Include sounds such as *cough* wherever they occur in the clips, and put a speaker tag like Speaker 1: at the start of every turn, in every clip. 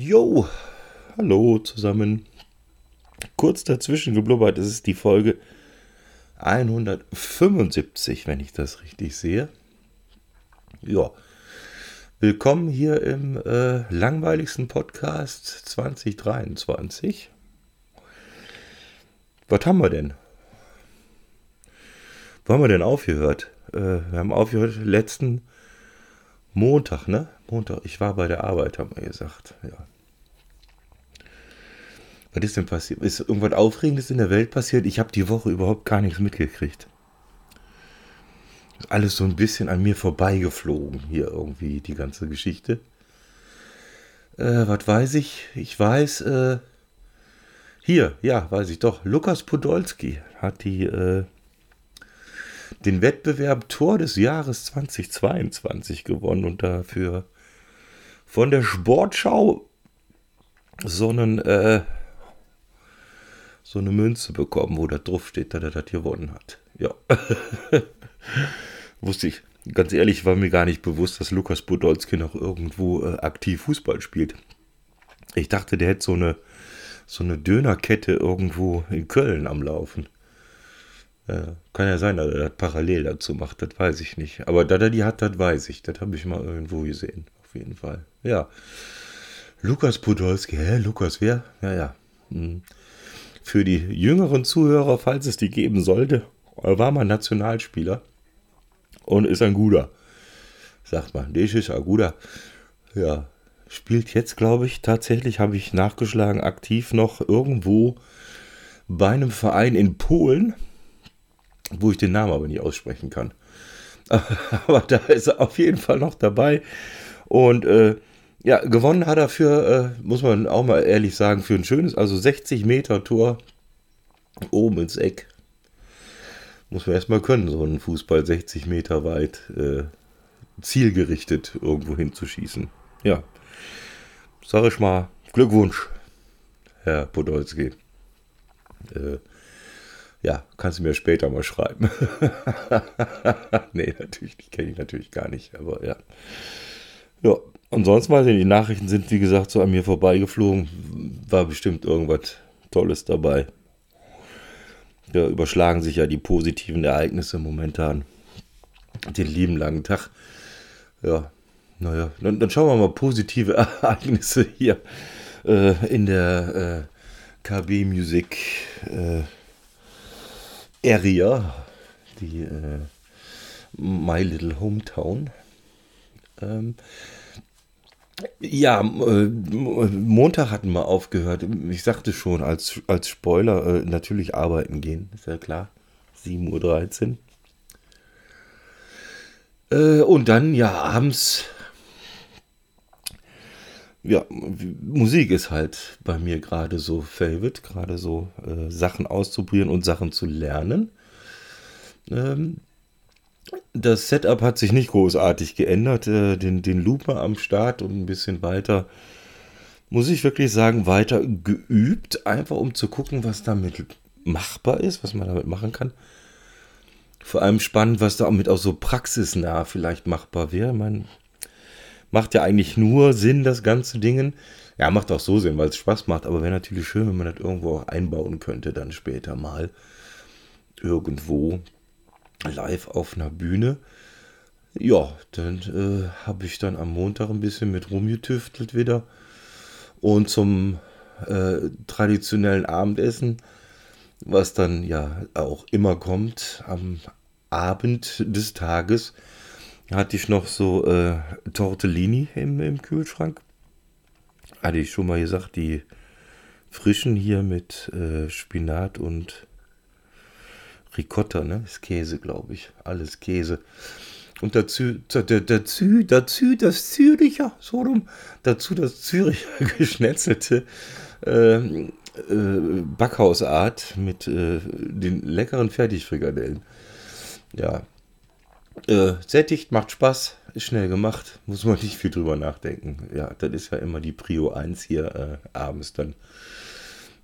Speaker 1: Jo, hallo zusammen. Kurz dazwischen geblubbert, es ist die Folge 175, wenn ich das richtig sehe. Ja, willkommen hier im äh, langweiligsten Podcast 2023. Was haben wir denn? Wo haben wir denn aufgehört? Äh, wir haben aufgehört letzten Montag, ne? Montag. Ich war bei der Arbeit, haben wir gesagt. Ja. Was ist denn passiert? Ist irgendwas Aufregendes in der Welt passiert? Ich habe die Woche überhaupt gar nichts mitgekriegt. Ist alles so ein bisschen an mir vorbeigeflogen, hier irgendwie, die ganze Geschichte. Äh, was weiß ich? Ich weiß, äh, hier, ja, weiß ich doch. Lukas Podolski hat die, äh, den Wettbewerb Tor des Jahres 2022 gewonnen und dafür von der Sportschau so einen, äh, so eine Münze bekommen, wo da drauf steht, dass er das gewonnen hat. Ja. *laughs* Wusste ich. Ganz ehrlich, war mir gar nicht bewusst, dass Lukas Podolski noch irgendwo äh, aktiv Fußball spielt. Ich dachte, der hätte so eine so eine Dönerkette irgendwo in Köln am Laufen. Ja, kann ja sein, dass er das parallel dazu macht, das weiß ich nicht. Aber dass er die hat, das weiß ich. Das habe ich mal irgendwo gesehen. Auf jeden Fall. Ja. Lukas Podolski, hä? Lukas, wer? Ja, ja. Hm. Für die jüngeren Zuhörer, falls es die geben sollte, war mal Nationalspieler und ist ein guter. Sagt man, das ist ein guter. Ja, spielt jetzt, glaube ich, tatsächlich, habe ich nachgeschlagen, aktiv noch irgendwo bei einem Verein in Polen, wo ich den Namen aber nicht aussprechen kann. *laughs* Aber da ist er auf jeden Fall noch dabei. Und äh, ja, gewonnen hat er für, äh, muss man auch mal ehrlich sagen, für ein schönes, also 60 Meter Tor oben ins Eck. Muss man erstmal können, so einen Fußball 60 Meter weit äh, zielgerichtet irgendwo hinzuschießen. Ja, sag ich mal, Glückwunsch, Herr Podolski. Äh, ja, kannst du mir später mal schreiben. *laughs* nee, natürlich, die kenne ich natürlich gar nicht, aber ja. Ja, ansonsten weiß die Nachrichten sind, wie gesagt, so an mir vorbeigeflogen. War bestimmt irgendwas Tolles dabei. Da überschlagen sich ja die positiven Ereignisse momentan. Den lieben langen Tag. Ja, naja, dann, dann, schauen wir mal positive *laughs* Ereignisse hier äh, in der äh, KB Music äh, Area, die äh, My Little Hometown. Ähm, ja, äh, Montag hatten wir aufgehört. Ich sagte schon, als, als Spoiler äh, natürlich arbeiten gehen, ist ja klar. 7.13 Uhr. und dann, ja, abends ja, Musik ist halt bei mir gerade so favorite, gerade so äh, Sachen auszuprobieren und Sachen zu lernen. Ähm, das Setup hat sich nicht großartig geändert. Äh, den, den Looper am Start und ein bisschen weiter, muss ich wirklich sagen, weiter geübt, einfach um zu gucken, was damit machbar ist, was man damit machen kann. Vor allem spannend, was damit auch so praxisnah vielleicht machbar wäre. Man macht ja eigentlich nur Sinn, das ganze Ding. Ja, macht auch so Sinn, weil es Spaß macht, aber wäre natürlich schön, wenn man das irgendwo auch einbauen könnte, dann später mal irgendwo live auf einer Bühne. Ja, dann äh, habe ich dann am Montag ein bisschen mit rumgetüftelt wieder. Und zum äh, traditionellen Abendessen, was dann ja auch immer kommt, am Abend des Tages, hatte ich noch so äh, Tortellini im, im Kühlschrank. Hatte ich schon mal gesagt, die frischen hier mit äh, Spinat und Ricotta, ne? Ist Käse, glaube ich. Alles Käse. Und dazu, dazu, dazu das Züricher, so rum, dazu das Züricher *laughs* geschnetzelte äh, äh, Backhausart mit äh, den leckeren Fertigfrikadellen. Ja, äh, sättigt, macht Spaß, ist schnell gemacht, muss man nicht viel drüber nachdenken. Ja, das ist ja immer die Prio 1 hier äh, abends dann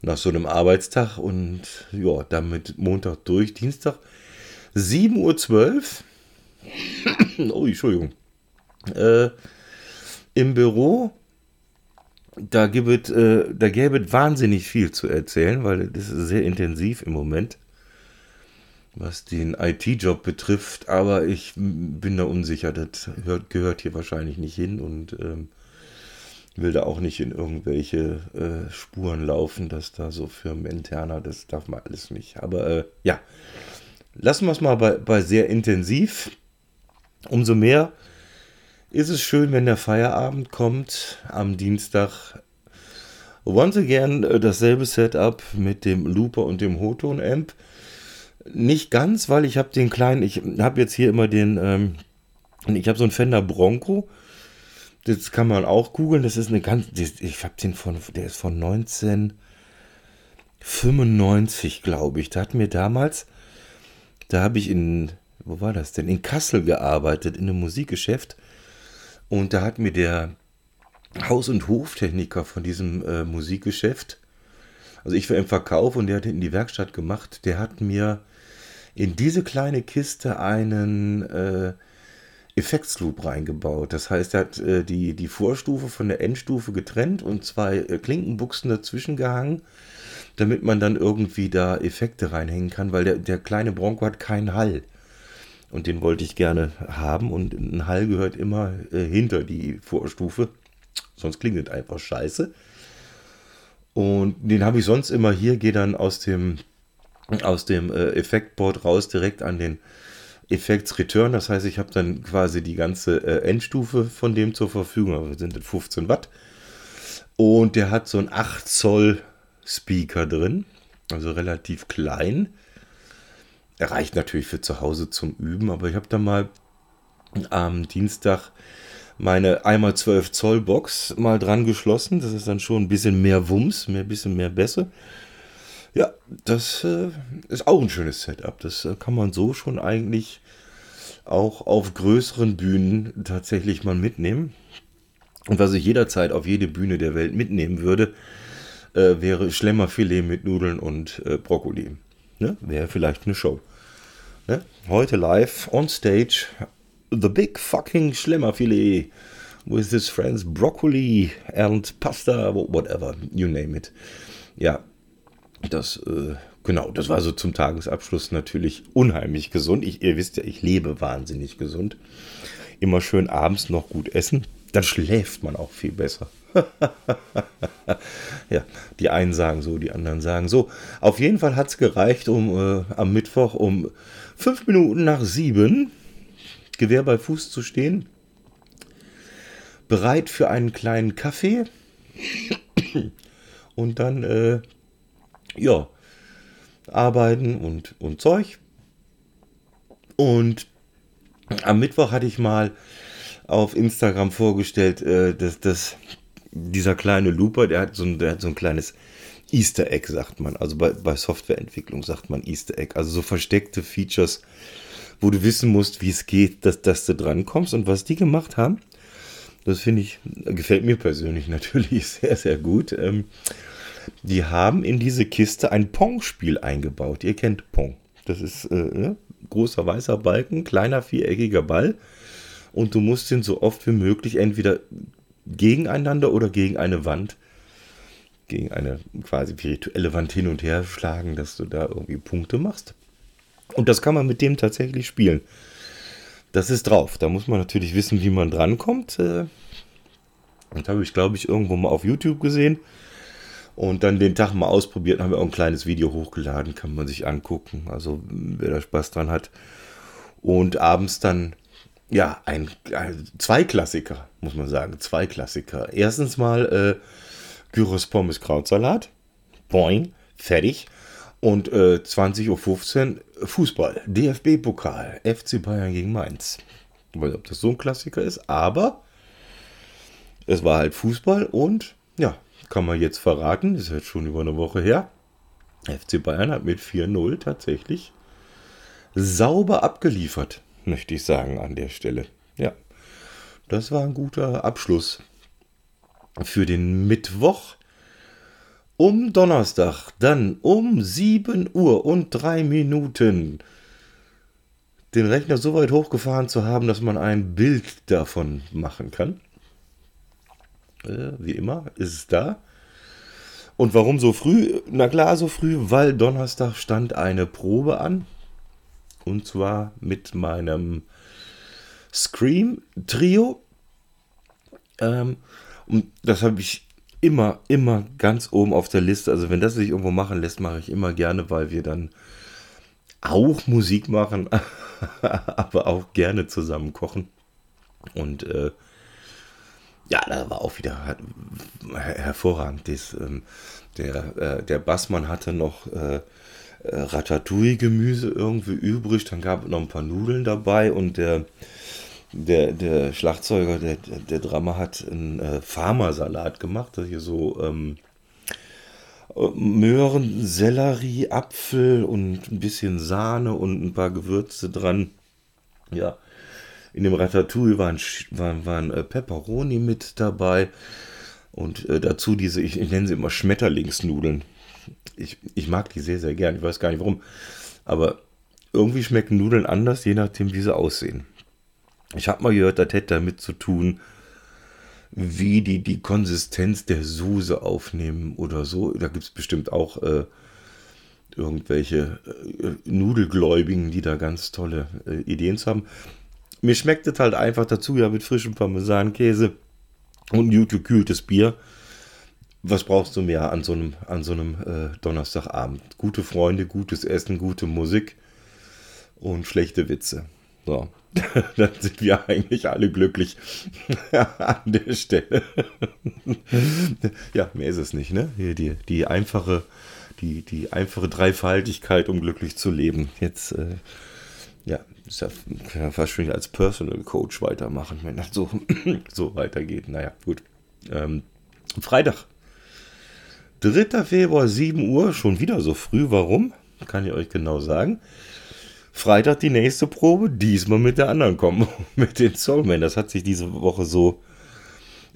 Speaker 1: nach so einem Arbeitstag und ja, damit Montag durch, Dienstag 7.12 Uhr. *coughs* oh, Entschuldigung. Äh, Im Büro da äh, da gäbe es wahnsinnig viel zu erzählen, weil das ist sehr intensiv im Moment, was den IT-Job betrifft. Aber ich bin da unsicher. Das hört, gehört hier wahrscheinlich nicht hin und ähm, will da auch nicht in irgendwelche äh, Spuren laufen, dass da so firmeninterner, das darf man alles nicht. Aber äh, ja, lassen wir es mal bei, bei sehr intensiv. Umso mehr ist es schön, wenn der Feierabend kommt am Dienstag. Once again äh, dasselbe Setup mit dem Looper und dem Hoton Amp. Nicht ganz, weil ich habe den kleinen, ich habe jetzt hier immer den, ähm, ich habe so einen Fender Bronco. Das kann man auch googeln. Das ist eine ganz, ich habe den von, der ist von 1995, glaube ich. Da hat mir damals, da habe ich in, wo war das denn? In Kassel gearbeitet, in einem Musikgeschäft. Und da hat mir der Haus- und Hoftechniker von diesem äh, Musikgeschäft, also ich war im Verkauf und der hat in die Werkstatt gemacht, der hat mir in diese kleine Kiste einen äh, Effektsloop reingebaut. Das heißt, er hat äh, die, die Vorstufe von der Endstufe getrennt und zwei äh, Klinkenbuchsen dazwischen gehangen, damit man dann irgendwie da Effekte reinhängen kann, weil der, der kleine Bronco hat keinen Hall. Und den wollte ich gerne haben. Und ein Hall gehört immer äh, hinter die Vorstufe. Sonst klingt es einfach scheiße. Und den habe ich sonst immer hier, gehe dann aus dem, aus dem äh, Effektboard raus direkt an den Effekts Return. Das heißt, ich habe dann quasi die ganze äh, Endstufe von dem zur Verfügung. Also sind das 15 Watt. Und der hat so einen 8 Zoll Speaker drin. Also relativ klein. Er reicht natürlich für zu Hause zum Üben, aber ich habe da mal am Dienstag meine einmal 12 Zoll Box mal dran geschlossen. Das ist dann schon ein bisschen mehr Wumms, ein bisschen mehr Bässe. Ja, das äh, ist auch ein schönes Setup. Das äh, kann man so schon eigentlich auch auf größeren Bühnen tatsächlich mal mitnehmen. Und was ich jederzeit auf jede Bühne der Welt mitnehmen würde, äh, wäre Schlemmerfilet mit Nudeln und äh, Brokkoli. Ne? Wäre vielleicht eine Show. Ne? Heute live on stage The Big Fucking Schlemmerfilet with his friends Broccoli and Pasta, whatever, you name it. Ja, das, äh, genau, das war so zum Tagesabschluss natürlich unheimlich gesund. Ich, ihr wisst ja, ich lebe wahnsinnig gesund. Immer schön abends noch gut essen. Dann schläft man auch viel besser. *laughs* ja, die einen sagen so, die anderen sagen so. Auf jeden Fall hat es gereicht, um äh, am Mittwoch um fünf Minuten nach sieben Gewehr bei Fuß zu stehen. Bereit für einen kleinen Kaffee. Und dann, äh, ja, arbeiten und, und Zeug. Und am Mittwoch hatte ich mal auf Instagram vorgestellt, äh, dass, dass dieser kleine Looper, der hat so ein, der hat so ein kleines Easter Egg, sagt man. Also bei, bei Softwareentwicklung sagt man Easter Egg. Also so versteckte Features, wo du wissen musst, wie es geht, dass, dass du dran kommst. Und was die gemacht haben, das finde ich, gefällt mir persönlich *laughs* natürlich sehr, sehr gut. Ähm, die haben in diese Kiste ein Pong-Spiel eingebaut. Ihr kennt Pong. Das ist äh, ne? großer weißer Balken, kleiner viereckiger Ball. Und du musst ihn so oft wie möglich entweder gegeneinander oder gegen eine Wand, gegen eine quasi virtuelle Wand hin und her schlagen, dass du da irgendwie Punkte machst. Und das kann man mit dem tatsächlich spielen. Das ist drauf. Da muss man natürlich wissen, wie man drankommt. Äh, und habe ich, glaube ich, irgendwo mal auf YouTube gesehen. Und dann den Tag mal ausprobiert, haben wir auch ein kleines Video hochgeladen, kann man sich angucken. Also wer da Spaß dran hat. Und abends dann ja, ein, ein, zwei Klassiker, muss man sagen. Zwei Klassiker. Erstens mal äh, Gyros Pommes Krautsalat. Boing, fertig. Und äh, 20.15 Uhr Fußball. DFB-Pokal. FC Bayern gegen Mainz. Ich weiß nicht, ob das so ein Klassiker ist, aber es war halt Fußball und ja, kann man jetzt verraten, ist jetzt schon über eine Woche her. FC Bayern hat mit 4-0 tatsächlich sauber abgeliefert möchte ich sagen an der Stelle. Ja, das war ein guter Abschluss für den Mittwoch. Um Donnerstag, dann um 7 Uhr und 3 Minuten den Rechner so weit hochgefahren zu haben, dass man ein Bild davon machen kann. Äh, wie immer ist es da. Und warum so früh? Na klar, so früh, weil Donnerstag stand eine Probe an. Und zwar mit meinem Scream-Trio. Ähm, und das habe ich immer, immer ganz oben auf der Liste. Also wenn das sich irgendwo machen lässt, mache ich immer gerne, weil wir dann auch Musik machen, *laughs* aber auch gerne zusammen kochen. Und äh, ja, da war auch wieder hervorragend. Das, ähm, der, äh, der Bassmann hatte noch äh, äh, Ratatouille-Gemüse irgendwie übrig, dann gab es noch ein paar Nudeln dabei und der, der, der Schlagzeuger, der, der Drama hat einen äh, Farmersalat gemacht, hier so ähm, Möhren, Sellerie, Apfel und ein bisschen Sahne und ein paar Gewürze dran. Ja, in dem Ratatouille waren, waren, waren äh, Pepperoni mit dabei. Und äh, dazu diese, ich, ich, nenne sie immer Schmetterlingsnudeln. Ich, ich mag die sehr, sehr gern. Ich weiß gar nicht warum. Aber irgendwie schmecken Nudeln anders, je nachdem, wie sie aussehen. Ich habe mal gehört, das hätte damit zu tun, wie die die Konsistenz der Soße aufnehmen oder so. Da gibt es bestimmt auch äh, irgendwelche äh, Nudelgläubigen, die da ganz tolle äh, Ideen haben. Mir schmeckt es halt einfach dazu, ja, mit frischem Parmesankäse und gut gekühltes Bier. Was brauchst du mehr an so einem, an so einem äh, Donnerstagabend? Gute Freunde, gutes Essen, gute Musik und schlechte Witze. So, *laughs* dann sind wir eigentlich alle glücklich *laughs* an der Stelle. *laughs* ja, mehr ist es nicht, ne? Hier die, die einfache, die, die einfache Dreifaltigkeit, um glücklich zu leben. Jetzt äh, ja, ist ja, kann ja fast schon als Personal Coach weitermachen, wenn das so, *clears throat* so weitergeht. Naja, gut. Ähm, Freitag. 3. Februar, 7 Uhr, schon wieder so früh. Warum? Kann ich euch genau sagen. Freitag die nächste Probe, diesmal mit der anderen kommen, *laughs* mit den Soulmen. Das hat sich diese Woche so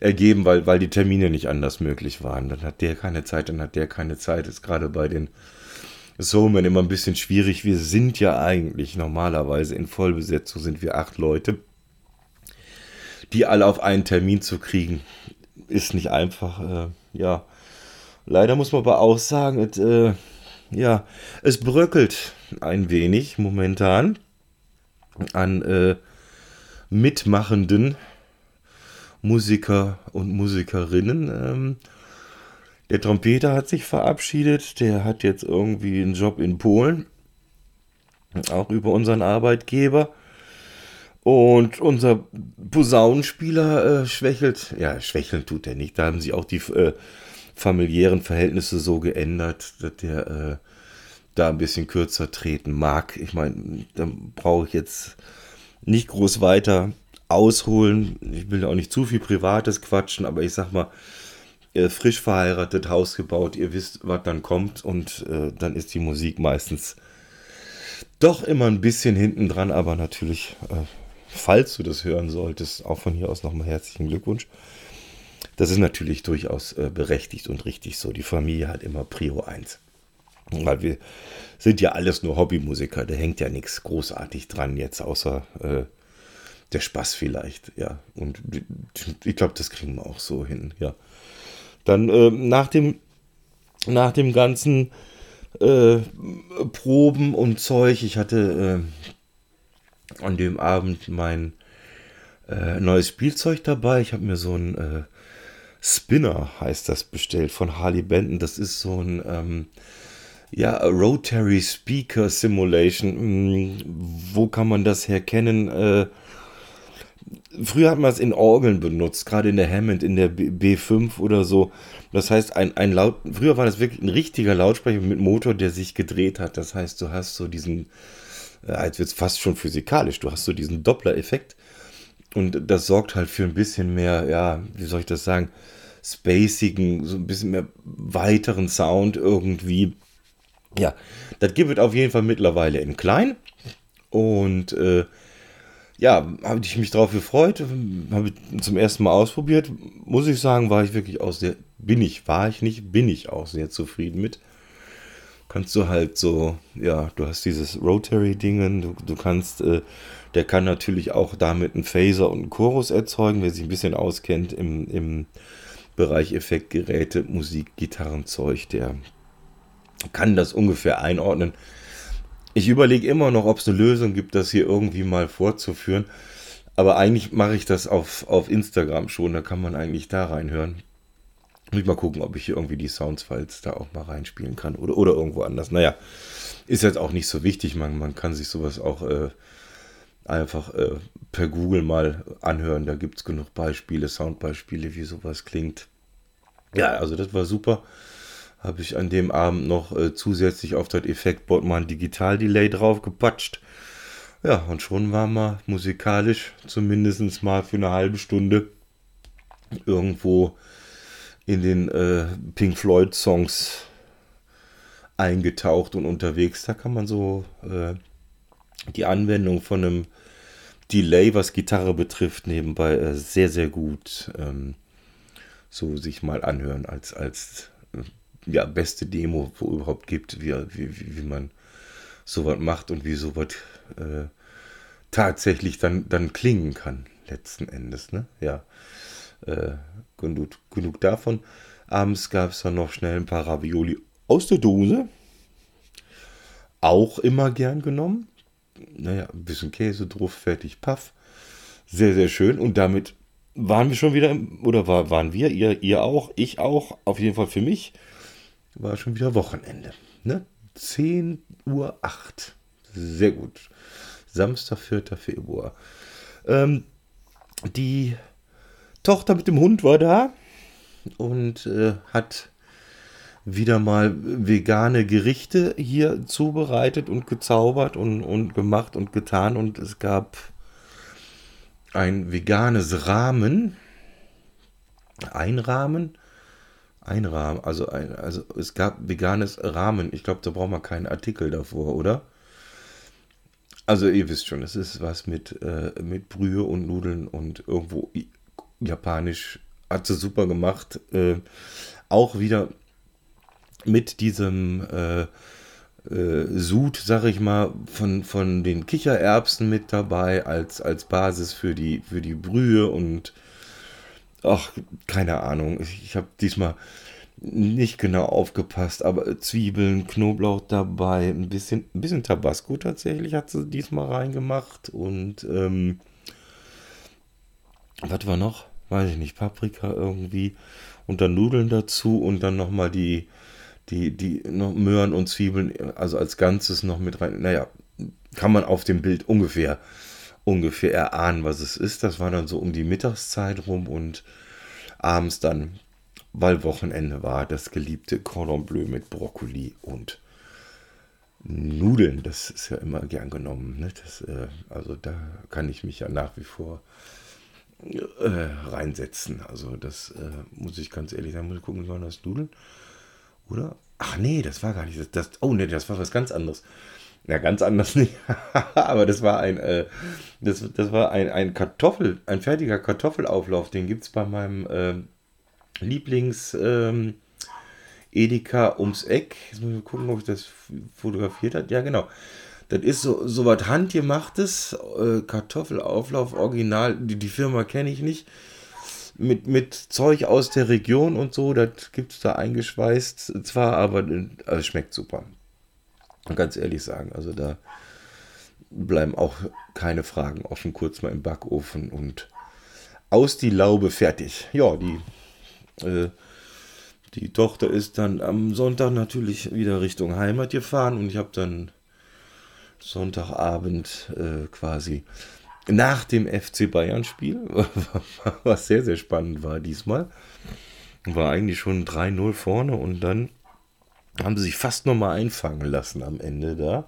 Speaker 1: ergeben, weil, weil die Termine nicht anders möglich waren. Dann hat der keine Zeit, dann hat der keine Zeit. Ist gerade bei den Soulman immer ein bisschen schwierig. Wir sind ja eigentlich normalerweise in Vollbesetzung, sind wir acht Leute. Die alle auf einen Termin zu kriegen, ist nicht einfach. Äh, ja, leider muss man aber auch sagen, es, äh, ja, es bröckelt ein wenig momentan an äh, mitmachenden Musiker und Musikerinnen. Ähm, der Trompeter hat sich verabschiedet. Der hat jetzt irgendwie einen Job in Polen. Auch über unseren Arbeitgeber. Und unser Posaunenspieler äh, schwächelt. Ja, schwächeln tut er nicht. Da haben sich auch die äh, familiären Verhältnisse so geändert, dass der äh, da ein bisschen kürzer treten mag. Ich meine, da brauche ich jetzt nicht groß weiter ausholen. Ich will auch nicht zu viel Privates quatschen, aber ich sag mal, äh, frisch verheiratet, Haus gebaut, ihr wisst, was dann kommt und äh, dann ist die Musik meistens doch immer ein bisschen hinten dran, aber natürlich, äh, falls du das hören solltest, auch von hier aus nochmal herzlichen Glückwunsch. Das ist natürlich durchaus äh, berechtigt und richtig so. Die Familie hat immer Prio 1. Weil wir sind ja alles nur Hobbymusiker, da hängt ja nichts großartig dran jetzt, außer äh, der Spaß vielleicht, ja. Und ich glaube, das kriegen wir auch so hin, ja. Dann äh, nach, dem, nach dem ganzen äh, Proben und Zeug, ich hatte äh, an dem Abend mein äh, neues Spielzeug dabei. Ich habe mir so ein äh, Spinner, heißt das, bestellt von Harley Benton. Das ist so ein ähm, ja, Rotary Speaker Simulation. Hm, wo kann man das herkennen? Äh, früher hat man es in Orgeln benutzt, gerade in der Hammond, in der B5 oder so. Das heißt, ein, ein Laut, früher war das wirklich ein richtiger Lautsprecher mit Motor, der sich gedreht hat. Das heißt, du hast so diesen, äh, jetzt wird es fast schon physikalisch, du hast so diesen Doppler-Effekt. Und das sorgt halt für ein bisschen mehr, ja, wie soll ich das sagen, spacigen, so ein bisschen mehr weiteren Sound irgendwie. Ja, das gibt es auf jeden Fall mittlerweile in klein. Und äh, ja, habe ich mich darauf gefreut, habe zum ersten Mal ausprobiert. Muss ich sagen, war ich wirklich auch sehr, bin ich, war ich nicht, bin ich auch sehr zufrieden mit. Kannst du halt so, ja, du hast dieses Rotary-Dingen, du, du kannst, äh, der kann natürlich auch damit einen Phaser und einen Chorus erzeugen, wer sich ein bisschen auskennt im, im Bereich Effektgeräte, Musik, Gitarrenzeug, der kann das ungefähr einordnen. Ich überlege immer noch, ob es eine Lösung gibt, das hier irgendwie mal vorzuführen. Aber eigentlich mache ich das auf, auf Instagram schon, da kann man eigentlich da reinhören. Muss ich mal gucken, ob ich hier irgendwie die Soundsfiles da auch mal reinspielen kann oder, oder irgendwo anders. Naja, ist jetzt auch nicht so wichtig. Man, man kann sich sowas auch äh, einfach äh, per Google mal anhören. Da gibt es genug Beispiele, Soundbeispiele, wie sowas klingt. Ja, also das war super. Habe ich an dem Abend noch äh, zusätzlich auf das Effektboard mal ein Digital-Delay drauf gepatscht. Ja, und schon waren wir musikalisch zumindest mal für eine halbe Stunde irgendwo in den äh, Pink Floyd Songs eingetaucht und unterwegs. Da kann man so äh, die Anwendung von einem Delay, was Gitarre betrifft, nebenbei äh, sehr, sehr gut ähm, so sich mal anhören als, als ja, beste Demo, wo überhaupt gibt, wie, wie, wie man sowas macht und wie sowas äh, tatsächlich dann, dann klingen kann, letzten Endes. Ne? Ja, äh, genug, genug davon. Abends gab es dann noch schnell ein paar Ravioli aus der Dose. Auch immer gern genommen. Naja, ein bisschen Käse drauf, fertig, paff. Sehr, sehr schön. Und damit waren wir schon wieder, oder war, waren wir, ihr, ihr auch, ich auch, auf jeden Fall für mich, war schon wieder Wochenende. Ne? 10 Uhr 8. Sehr gut. Samstag, 4. Februar. Ähm, die Tochter mit dem Hund war da und äh, hat wieder mal vegane Gerichte hier zubereitet und gezaubert und, und gemacht und getan. Und es gab ein veganes Rahmen. Ein Rahmen? Ein Rahmen. Also, ein, also es gab veganes Rahmen. Ich glaube, da braucht man keinen Artikel davor, oder? Also ihr wisst schon, es ist was mit, äh, mit Brühe und Nudeln und irgendwo japanisch. Hat sie super gemacht. Äh, auch wieder mit diesem äh, äh, Sud, sag ich mal, von, von den Kichererbsen mit dabei als, als Basis für die, für die Brühe und ach, keine Ahnung. Ich, ich habe diesmal nicht genau aufgepasst, aber Zwiebeln, Knoblauch dabei, ein bisschen, ein bisschen Tabasco tatsächlich hat sie diesmal reingemacht und ähm, was war noch? Weiß ich nicht, Paprika irgendwie und dann Nudeln dazu und dann nochmal die die, die noch Möhren und Zwiebeln, also als Ganzes noch mit rein. Naja, kann man auf dem Bild ungefähr, ungefähr erahnen, was es ist. Das war dann so um die Mittagszeit rum und abends dann, weil Wochenende war, das geliebte Cordon Bleu mit Brokkoli und Nudeln. Das ist ja immer gern genommen. Ne? Das, äh, also da kann ich mich ja nach wie vor äh, reinsetzen. Also das äh, muss ich ganz ehrlich sagen, muss ich gucken, waren das Nudeln? Oder? Ach nee, das war gar nicht das. das oh nee, das war was ganz anderes. Ja, ganz anders nicht. *laughs* Aber das war ein, äh, das, das war ein, ein Kartoffel, ein fertiger Kartoffelauflauf. Den gibt es bei meinem äh, Lieblings ähm, Edeka ums Eck. Jetzt muss ich gucken, ob ich das fotografiert habe. Ja, genau. Das ist so, so was handgemachtes, äh, Kartoffelauflauf, Original. Die, die Firma kenne ich nicht mit, mit Zeug aus der Region und so, das gibt es da eingeschweißt zwar, aber also schmeckt super. Und ganz ehrlich sagen, also da bleiben auch keine Fragen offen, kurz mal im Backofen und aus die Laube fertig. Ja, die, äh, die Tochter ist dann am Sonntag natürlich wieder Richtung Heimat gefahren und ich habe dann Sonntagabend äh, quasi nach dem FC Bayern-Spiel, *laughs* was sehr, sehr spannend war diesmal. War eigentlich schon 3-0 vorne und dann haben sie sich fast nochmal einfangen lassen am Ende da.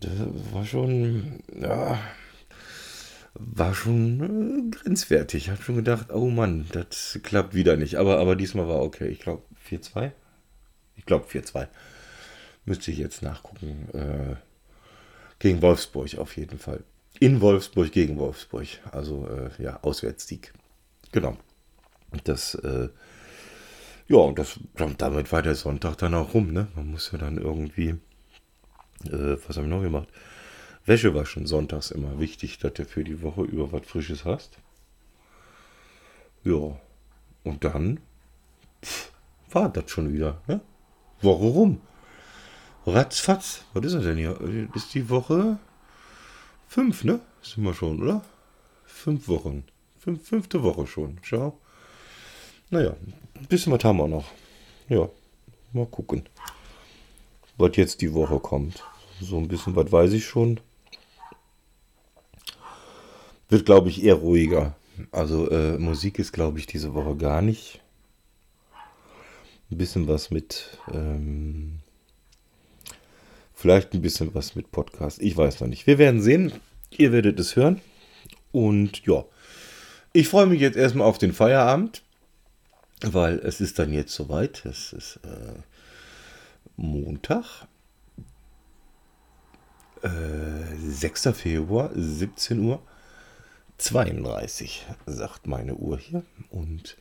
Speaker 1: Das war schon, ja, war schon äh, grenzwertig. Ich habe schon gedacht, oh Mann, das klappt wieder nicht. Aber, aber diesmal war okay. Ich glaube 4-2. Ich glaube 4-2. Müsste ich jetzt nachgucken. Äh, gegen Wolfsburg auf jeden Fall in Wolfsburg gegen Wolfsburg. Also äh, ja, Auswärtssieg. Genau. Das, äh, ja, und das, damit war der Sonntag dann auch rum, ne? Man muss ja dann irgendwie, äh, was haben wir noch gemacht? Wäsche waschen sonntags immer wichtig, dass du für die Woche über was Frisches hast. Ja. und dann pff, war das schon wieder. Ne? Woche rum. Ratzfatz. Was ist das denn hier? Ist die Woche fünf, ne? Sind wir schon, oder? Fünf Wochen. Fünf, fünfte Woche schon. Schau. Naja, ein bisschen was haben wir noch. Ja, mal gucken, was jetzt die Woche kommt. So ein bisschen was weiß ich schon. Wird, glaube ich, eher ruhiger. Also äh, Musik ist, glaube ich, diese Woche gar nicht. Ein bisschen was mit... Ähm, vielleicht ein bisschen was mit Podcast. Ich weiß noch nicht. Wir werden sehen. Ihr werdet es hören. Und ja, ich freue mich jetzt erstmal auf den Feierabend, weil es ist dann jetzt soweit. Es ist äh, Montag, äh, 6. Februar, 17 Uhr 32, sagt meine Uhr hier. Und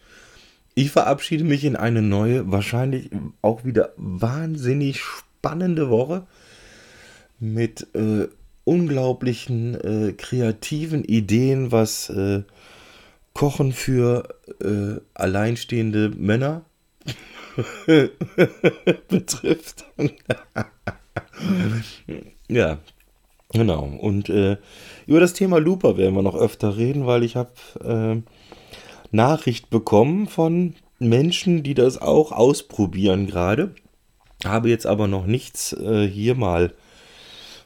Speaker 1: ich verabschiede mich in eine neue, wahrscheinlich auch wieder wahnsinnig spannende Woche mit äh, unglaublichen äh, kreativen Ideen, was äh, Kochen für äh, alleinstehende Männer *laughs* betrifft. *laughs* ja, genau. Und äh, über das Thema Looper werden wir noch öfter reden, weil ich habe äh, Nachricht bekommen von Menschen, die das auch ausprobieren gerade. Habe jetzt aber noch nichts äh, hier mal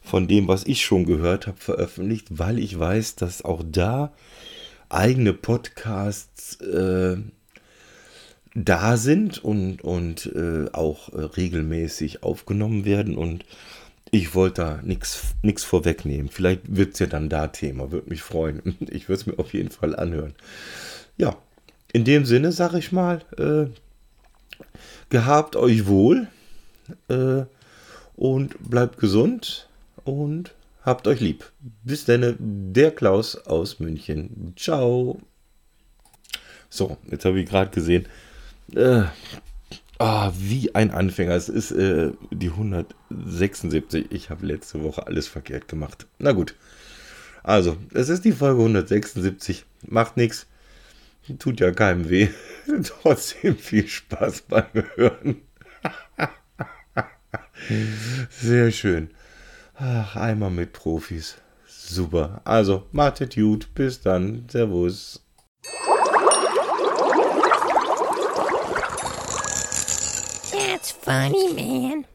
Speaker 1: von dem, was ich schon gehört habe, veröffentlicht, weil ich weiß, dass auch da eigene Podcasts äh, da sind und, und äh, auch äh, regelmäßig aufgenommen werden. Und ich wollte da nichts vorwegnehmen. Vielleicht wird es ja dann da Thema, würde mich freuen. *laughs* Ich würde es mir auf jeden Fall anhören. Ja, in dem Sinne sage ich mal, äh, gehabt euch wohl äh, und bleibt gesund und habt euch lieb. Bis dann, der Klaus aus München. Ciao. So, jetzt habe ich gerade gesehen, äh, ah, wie ein Anfänger. Es ist äh, die 176. Ich habe letzte Woche alles verkehrt gemacht. Na gut. Also, es ist die Folge 176. Macht nichts. Tut ja keinem weh. *laughs* Trotzdem viel Spaß beim Hören. *laughs* Sehr schön. Ach, einmal mit Profis. Super. Also, macht gut. Bis dann. Servus.
Speaker 2: That's funny, man.